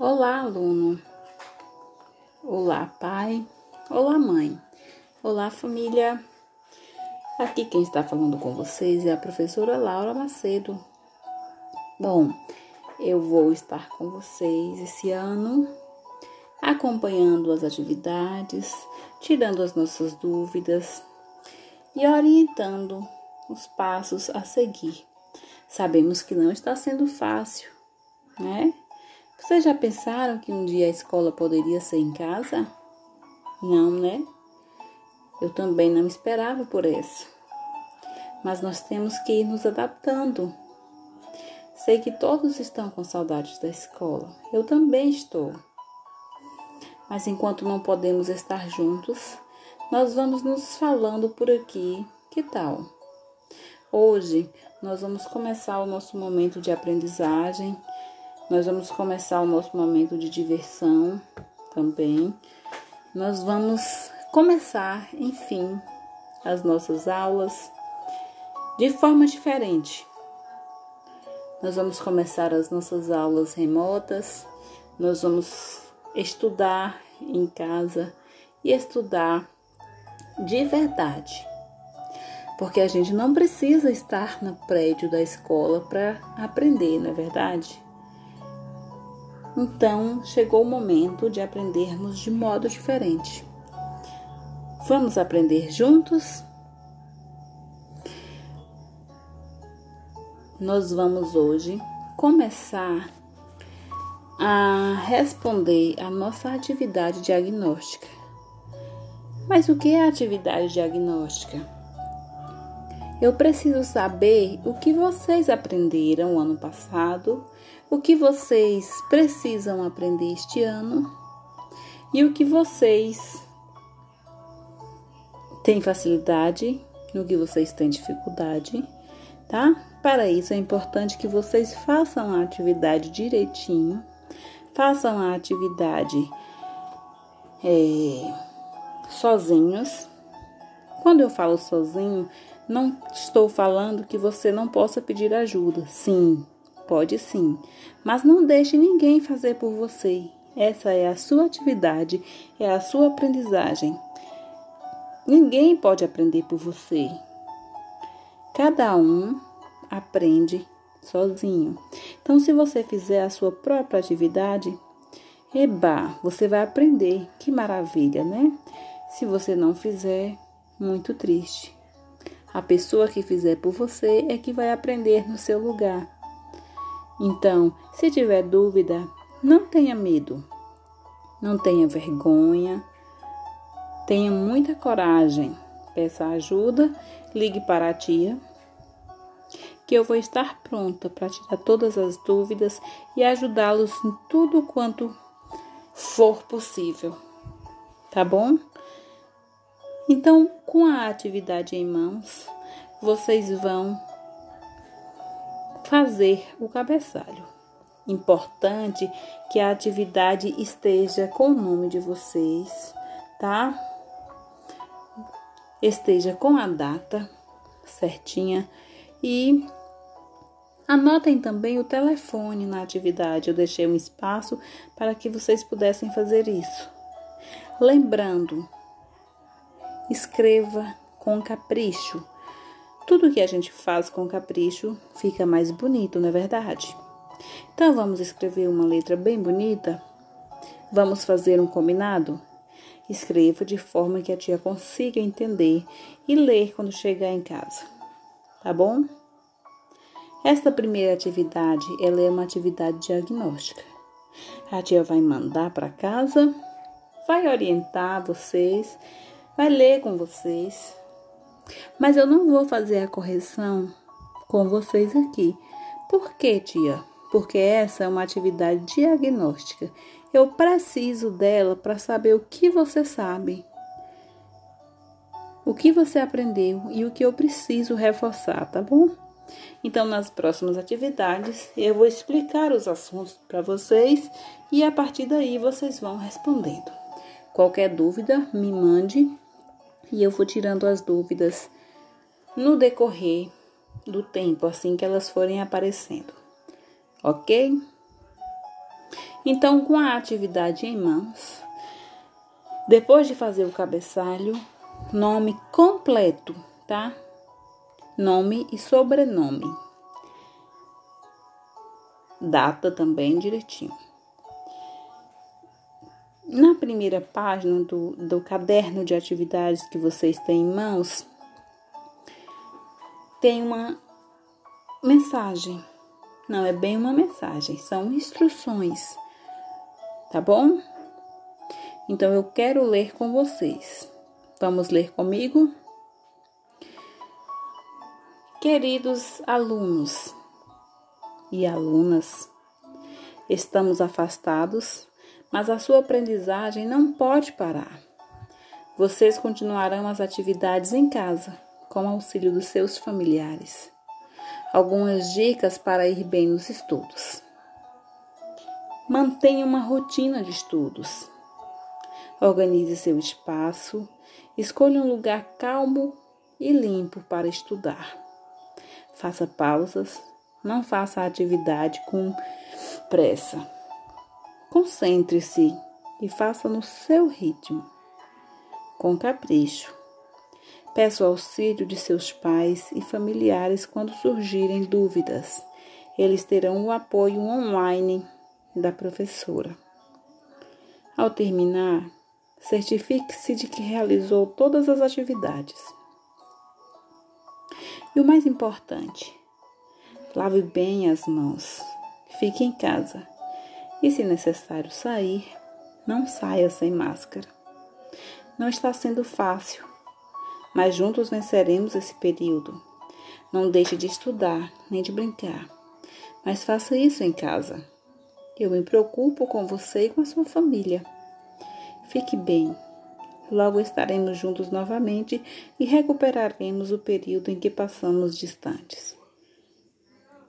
Olá, aluno. Olá, pai. Olá, mãe. Olá, família. Aqui quem está falando com vocês é a professora Laura Macedo. Bom, eu vou estar com vocês esse ano, acompanhando as atividades, tirando as nossas dúvidas e orientando os passos a seguir. Sabemos que não está sendo fácil, né? Vocês já pensaram que um dia a escola poderia ser em casa? Não, né? Eu também não esperava por isso. Mas nós temos que ir nos adaptando. Sei que todos estão com saudades da escola. Eu também estou. Mas enquanto não podemos estar juntos, nós vamos nos falando por aqui. Que tal? Hoje nós vamos começar o nosso momento de aprendizagem nós vamos começar o nosso momento de diversão também. Nós vamos começar, enfim, as nossas aulas de forma diferente. Nós vamos começar as nossas aulas remotas, nós vamos estudar em casa e estudar de verdade. Porque a gente não precisa estar no prédio da escola para aprender, não é verdade? Então chegou o momento de aprendermos de modo diferente. Vamos aprender juntos? Nós vamos hoje começar a responder a nossa atividade diagnóstica. Mas o que é atividade diagnóstica? Eu preciso saber o que vocês aprenderam ano passado, o que vocês precisam aprender este ano e o que vocês têm facilidade, no que vocês têm dificuldade, tá? Para isso é importante que vocês façam a atividade direitinho, façam a atividade é, sozinhos. Quando eu falo sozinho, não estou falando que você não possa pedir ajuda. Sim, pode sim. Mas não deixe ninguém fazer por você. Essa é a sua atividade, é a sua aprendizagem. Ninguém pode aprender por você. Cada um aprende sozinho. Então, se você fizer a sua própria atividade, eba, você vai aprender. Que maravilha, né? Se você não fizer, muito triste. A pessoa que fizer por você é que vai aprender no seu lugar. Então, se tiver dúvida, não tenha medo, não tenha vergonha, tenha muita coragem. Peça ajuda, ligue para a tia, que eu vou estar pronta para tirar todas as dúvidas e ajudá-los em tudo quanto for possível. Tá bom? Então, com a atividade em mãos, vocês vão fazer o cabeçalho. Importante que a atividade esteja com o nome de vocês, tá? Esteja com a data certinha e anotem também o telefone na atividade. Eu deixei um espaço para que vocês pudessem fazer isso. Lembrando, escreva com capricho. Tudo que a gente faz com capricho fica mais bonito, não é verdade? Então vamos escrever uma letra bem bonita? Vamos fazer um combinado? Escreva de forma que a tia consiga entender e ler quando chegar em casa. Tá bom? Esta primeira atividade, ela é uma atividade diagnóstica. A tia vai mandar para casa, vai orientar vocês vai ler com vocês. Mas eu não vou fazer a correção com vocês aqui. Por quê, tia? Porque essa é uma atividade diagnóstica. Eu preciso dela para saber o que você sabe, o que você aprendeu e o que eu preciso reforçar, tá bom? Então, nas próximas atividades, eu vou explicar os assuntos para vocês e a partir daí vocês vão respondendo. Qualquer dúvida, me mande e eu vou tirando as dúvidas no decorrer do tempo, assim que elas forem aparecendo. Ok? Então, com a atividade em mãos, depois de fazer o cabeçalho, nome completo, tá? Nome e sobrenome. Data também direitinho. Na primeira página do, do caderno de atividades que vocês têm em mãos, tem uma mensagem. Não é bem uma mensagem, são instruções. Tá bom? Então eu quero ler com vocês. Vamos ler comigo? Queridos alunos e alunas, estamos afastados mas a sua aprendizagem não pode parar. Vocês continuarão as atividades em casa, com auxílio dos seus familiares. Algumas dicas para ir bem nos estudos. Mantenha uma rotina de estudos. Organize seu espaço. Escolha um lugar calmo e limpo para estudar. Faça pausas. Não faça a atividade com pressa. Concentre-se e faça no seu ritmo, com capricho. Peça o auxílio de seus pais e familiares quando surgirem dúvidas. Eles terão o apoio online da professora. Ao terminar, certifique-se de que realizou todas as atividades. E o mais importante, lave bem as mãos. Fique em casa e, se necessário sair, não saia sem máscara. Não está sendo fácil, mas juntos venceremos esse período. Não deixe de estudar nem de brincar, mas faça isso em casa. Eu me preocupo com você e com a sua família. Fique bem. Logo estaremos juntos novamente e recuperaremos o período em que passamos distantes.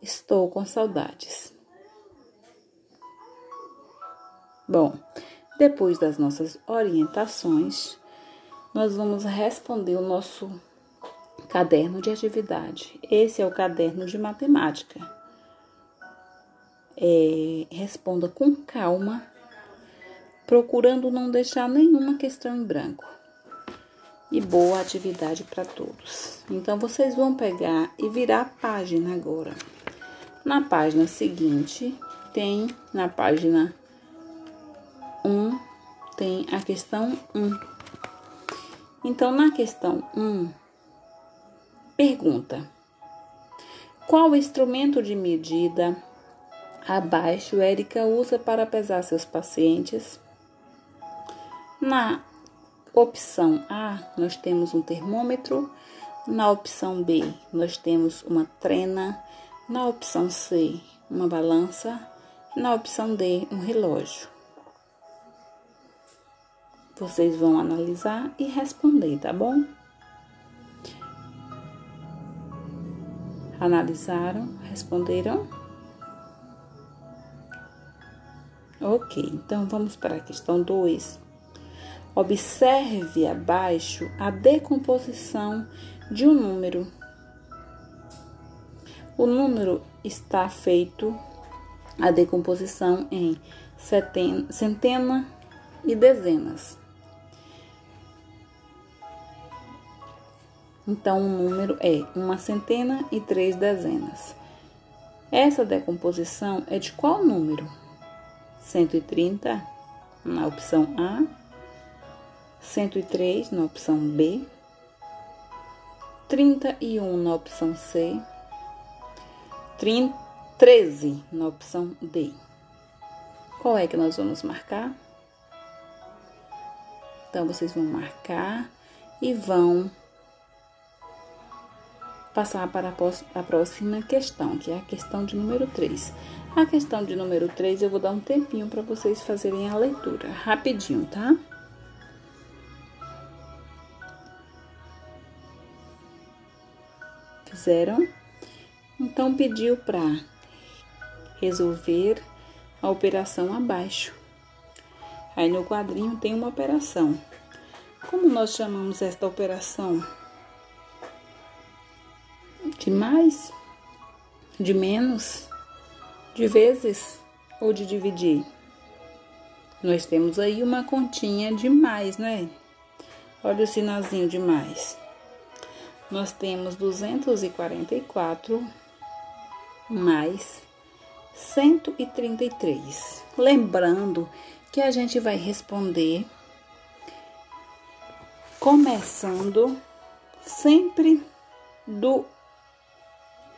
Estou com saudades. Bom, depois das nossas orientações, nós vamos responder o nosso caderno de atividade. Esse é o caderno de matemática. É, responda com calma, procurando não deixar nenhuma questão em branco. E boa atividade para todos. Então, vocês vão pegar e virar a página agora. Na página seguinte, tem na página 1 tem a questão 1. Então, na questão 1, pergunta: Qual instrumento de medida abaixo Érica usa para pesar seus pacientes? Na opção A, nós temos um termômetro. Na opção B, nós temos uma trena. Na opção C, uma balança. Na opção D, um relógio. Vocês vão analisar e responder, tá bom? Analisaram, responderam? Ok, então vamos para a questão 2. Observe abaixo a decomposição de um número. O número está feito a decomposição em centena e dezenas. Então, o número é uma centena e três dezenas. Essa decomposição é de qual número? 130 na opção A, 103 na opção B, 31 na opção C, 30, 13 na opção D. Qual é que nós vamos marcar? Então, vocês vão marcar e vão passar para a próxima questão, que é a questão de número 3. A questão de número 3 eu vou dar um tempinho para vocês fazerem a leitura, rapidinho, tá? Fizeram? Então pediu para resolver a operação abaixo. Aí no quadrinho tem uma operação. Como nós chamamos esta operação? De mais, de menos, de vezes ou de dividir? Nós temos aí uma continha de mais, né? Olha o sinalzinho de mais. Nós temos 244 mais 133. Lembrando que a gente vai responder começando sempre do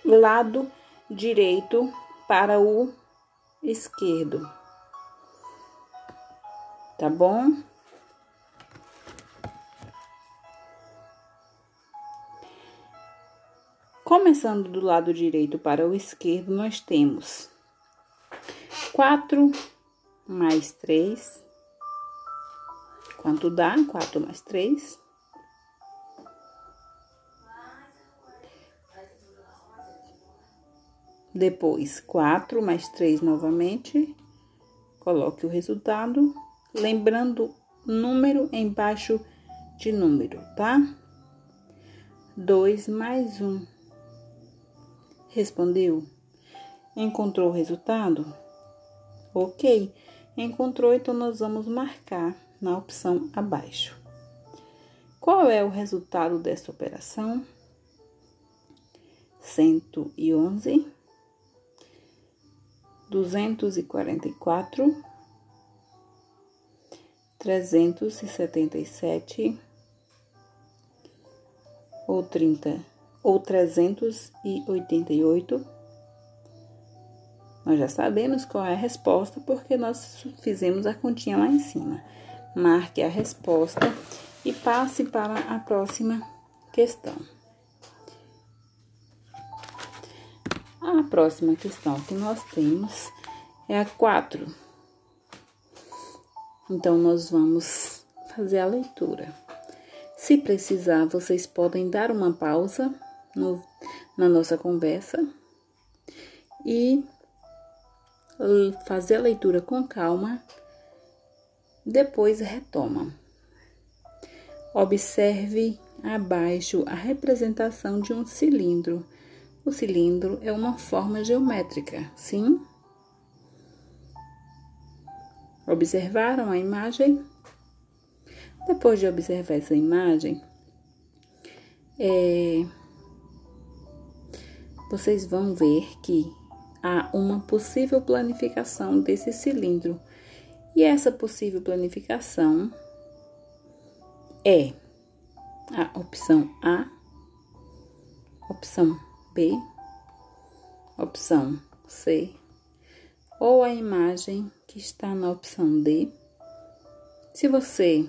lado direito para o esquerdo. Tá bom? Começando do lado direito para o esquerdo, nós temos 4 mais 3. Quanto dá? 4 mais 3. Depois, 4 mais 3 novamente. Coloque o resultado, lembrando número embaixo de número, tá? 2 mais 1. Respondeu? Encontrou o resultado? Ok. Encontrou, então nós vamos marcar na opção abaixo. Qual é o resultado dessa operação? 111 244, 377 ou 30 ou 388. Nós já sabemos qual é a resposta porque nós fizemos a continha lá em cima. Marque a resposta e passe para a próxima questão. A próxima questão que nós temos é a 4. Então, nós vamos fazer a leitura. Se precisar, vocês podem dar uma pausa no, na nossa conversa e fazer a leitura com calma, depois retoma. Observe abaixo a representação de um cilindro o cilindro é uma forma geométrica, sim? Observaram a imagem? Depois de observar essa imagem, é, vocês vão ver que há uma possível planificação desse cilindro. E essa possível planificação é a opção A, opção B, opção C, ou a imagem que está na opção D. Se você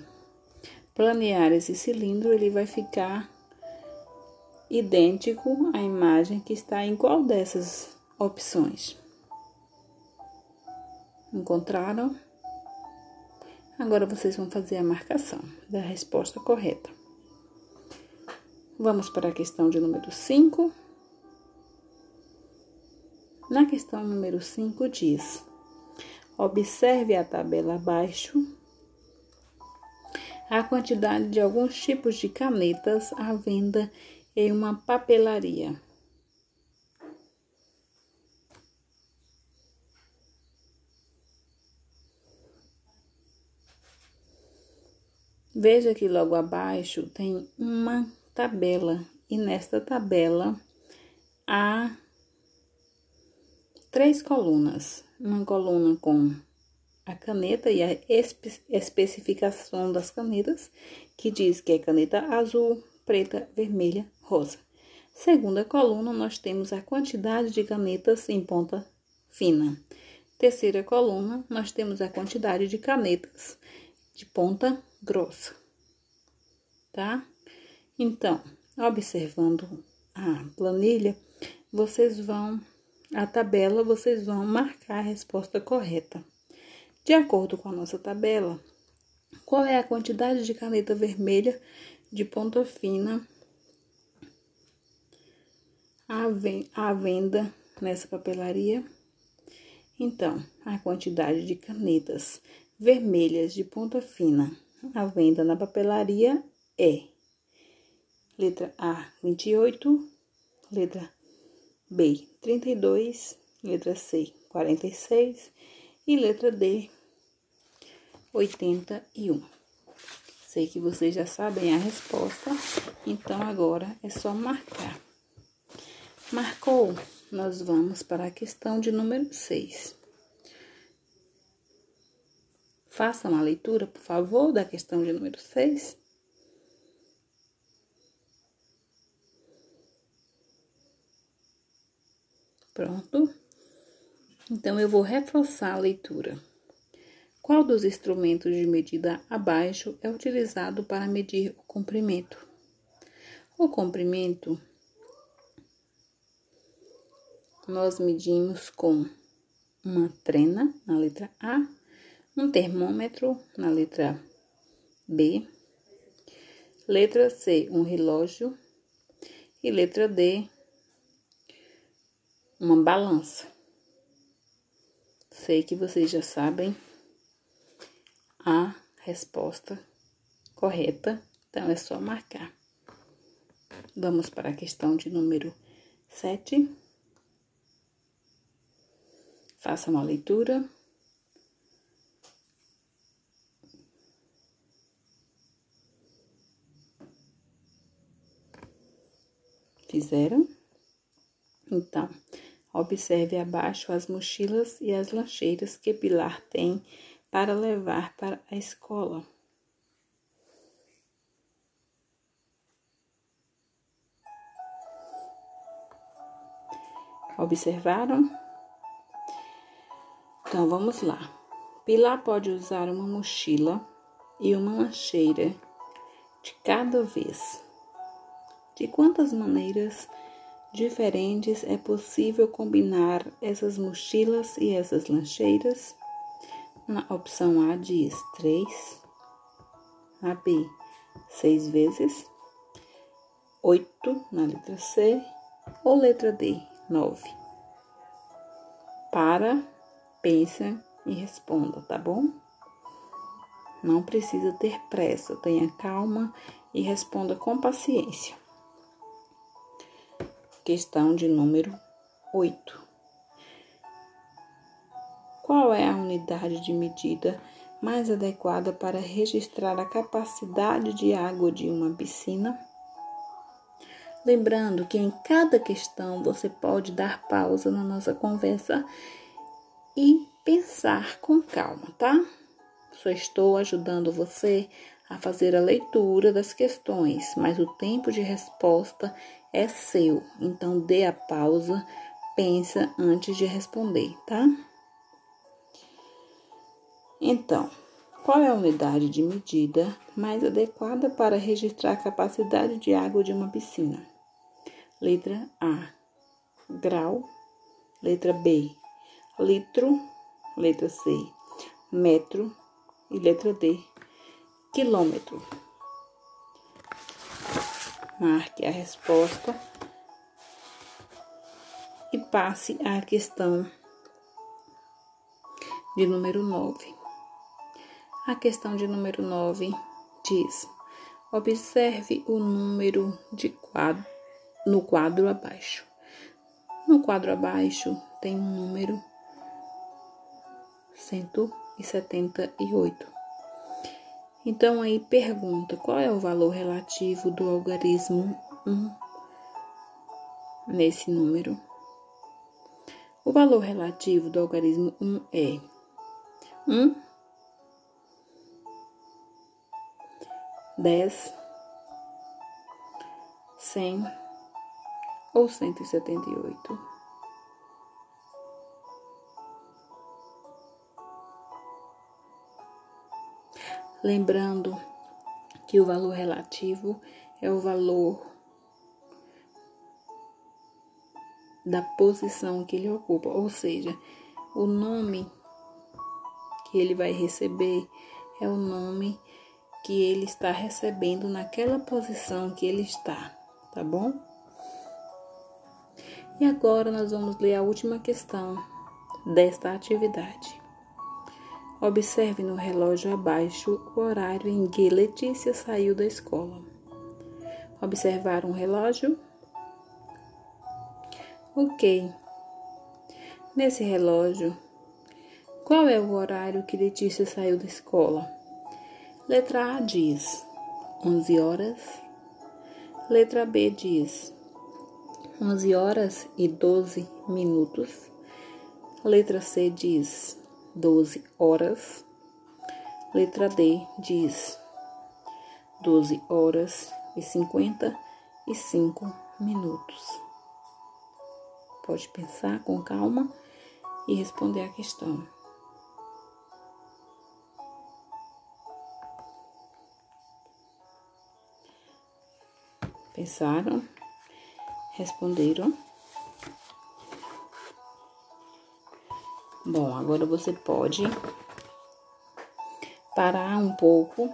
planear esse cilindro, ele vai ficar idêntico à imagem que está em qual dessas opções. Encontraram? Agora vocês vão fazer a marcação da resposta correta. Vamos para a questão de número 5. Na questão número 5 diz: Observe a tabela abaixo a quantidade de alguns tipos de canetas à venda em uma papelaria. Veja que logo abaixo tem uma tabela e nesta tabela há três colunas. Uma coluna com a caneta e a espe especificação das canetas, que diz que é caneta azul, preta, vermelha, rosa. Segunda coluna, nós temos a quantidade de canetas em ponta fina. Terceira coluna, nós temos a quantidade de canetas de ponta grossa. Tá? Então, observando a planilha, vocês vão a tabela, vocês vão marcar a resposta correta. De acordo com a nossa tabela, qual é a quantidade de caneta vermelha de ponta fina à venda nessa papelaria? Então, a quantidade de canetas vermelhas de ponta fina à venda na papelaria é letra A, 28, letra B, 32, letra C, 46 e letra D, 81. Sei que vocês já sabem a resposta, então agora é só marcar. Marcou? Nós vamos para a questão de número 6. Faça uma leitura, por favor, da questão de número 6. Pronto. Então, eu vou reforçar a leitura. Qual dos instrumentos de medida abaixo é utilizado para medir o comprimento? O comprimento nós medimos com uma trena na letra A, um termômetro na letra B, letra C, um relógio e letra D, uma balança. Sei que vocês já sabem a resposta correta, então é só marcar. Vamos para a questão de número 7. Faça uma leitura. Fizeram? Então, observe abaixo as mochilas e as lancheiras que Pilar tem para levar para a escola. Observaram? Então vamos lá. Pilar pode usar uma mochila e uma lancheira de cada vez. De quantas maneiras diferentes é possível combinar essas mochilas e essas lancheiras? Na opção A diz 3, na B 6 vezes, 8 na letra C ou letra D 9. Para, pensa e responda, tá bom? Não precisa ter pressa, tenha calma e responda com paciência. Questão de número 8. Qual é a unidade de medida mais adequada para registrar a capacidade de água de uma piscina? Lembrando que em cada questão você pode dar pausa na nossa conversa e pensar com calma, tá? Só estou ajudando você a fazer a leitura das questões, mas o tempo de resposta é seu. Então dê a pausa, pensa antes de responder, tá? Então, qual é a unidade de medida mais adequada para registrar a capacidade de água de uma piscina? Letra A, grau. Letra B, litro. Letra C, metro. E letra D, quilômetro. Marque a resposta e passe à questão de número 9. A questão de número 9 diz: observe o número de quadro no quadro abaixo. No quadro abaixo tem um número 178. Então aí pergunta: qual é o valor relativo do algarismo 1 nesse número? O valor relativo do algarismo 1 é 1, 10, 100 ou 178. Lembrando que o valor relativo é o valor da posição que ele ocupa, ou seja, o nome que ele vai receber é o nome que ele está recebendo naquela posição que ele está, tá bom? E agora nós vamos ler a última questão desta atividade. Observe no relógio abaixo o horário em que Letícia saiu da escola. Observar um relógio? Ok. Nesse relógio Qual é o horário que Letícia saiu da escola? Letra A diz 11 horas. Letra B diz 11 horas e 12 minutos. Letra C diz 12 horas. Letra D diz 12 horas e 55 minutos. Pode pensar com calma e responder a questão. Pensaram? Responderam? Bom, agora você pode parar um pouco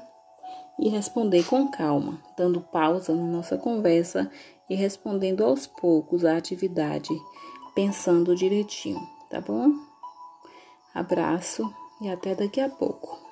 e responder com calma, dando pausa na nossa conversa e respondendo aos poucos a atividade, pensando direitinho, tá bom? Abraço e até daqui a pouco.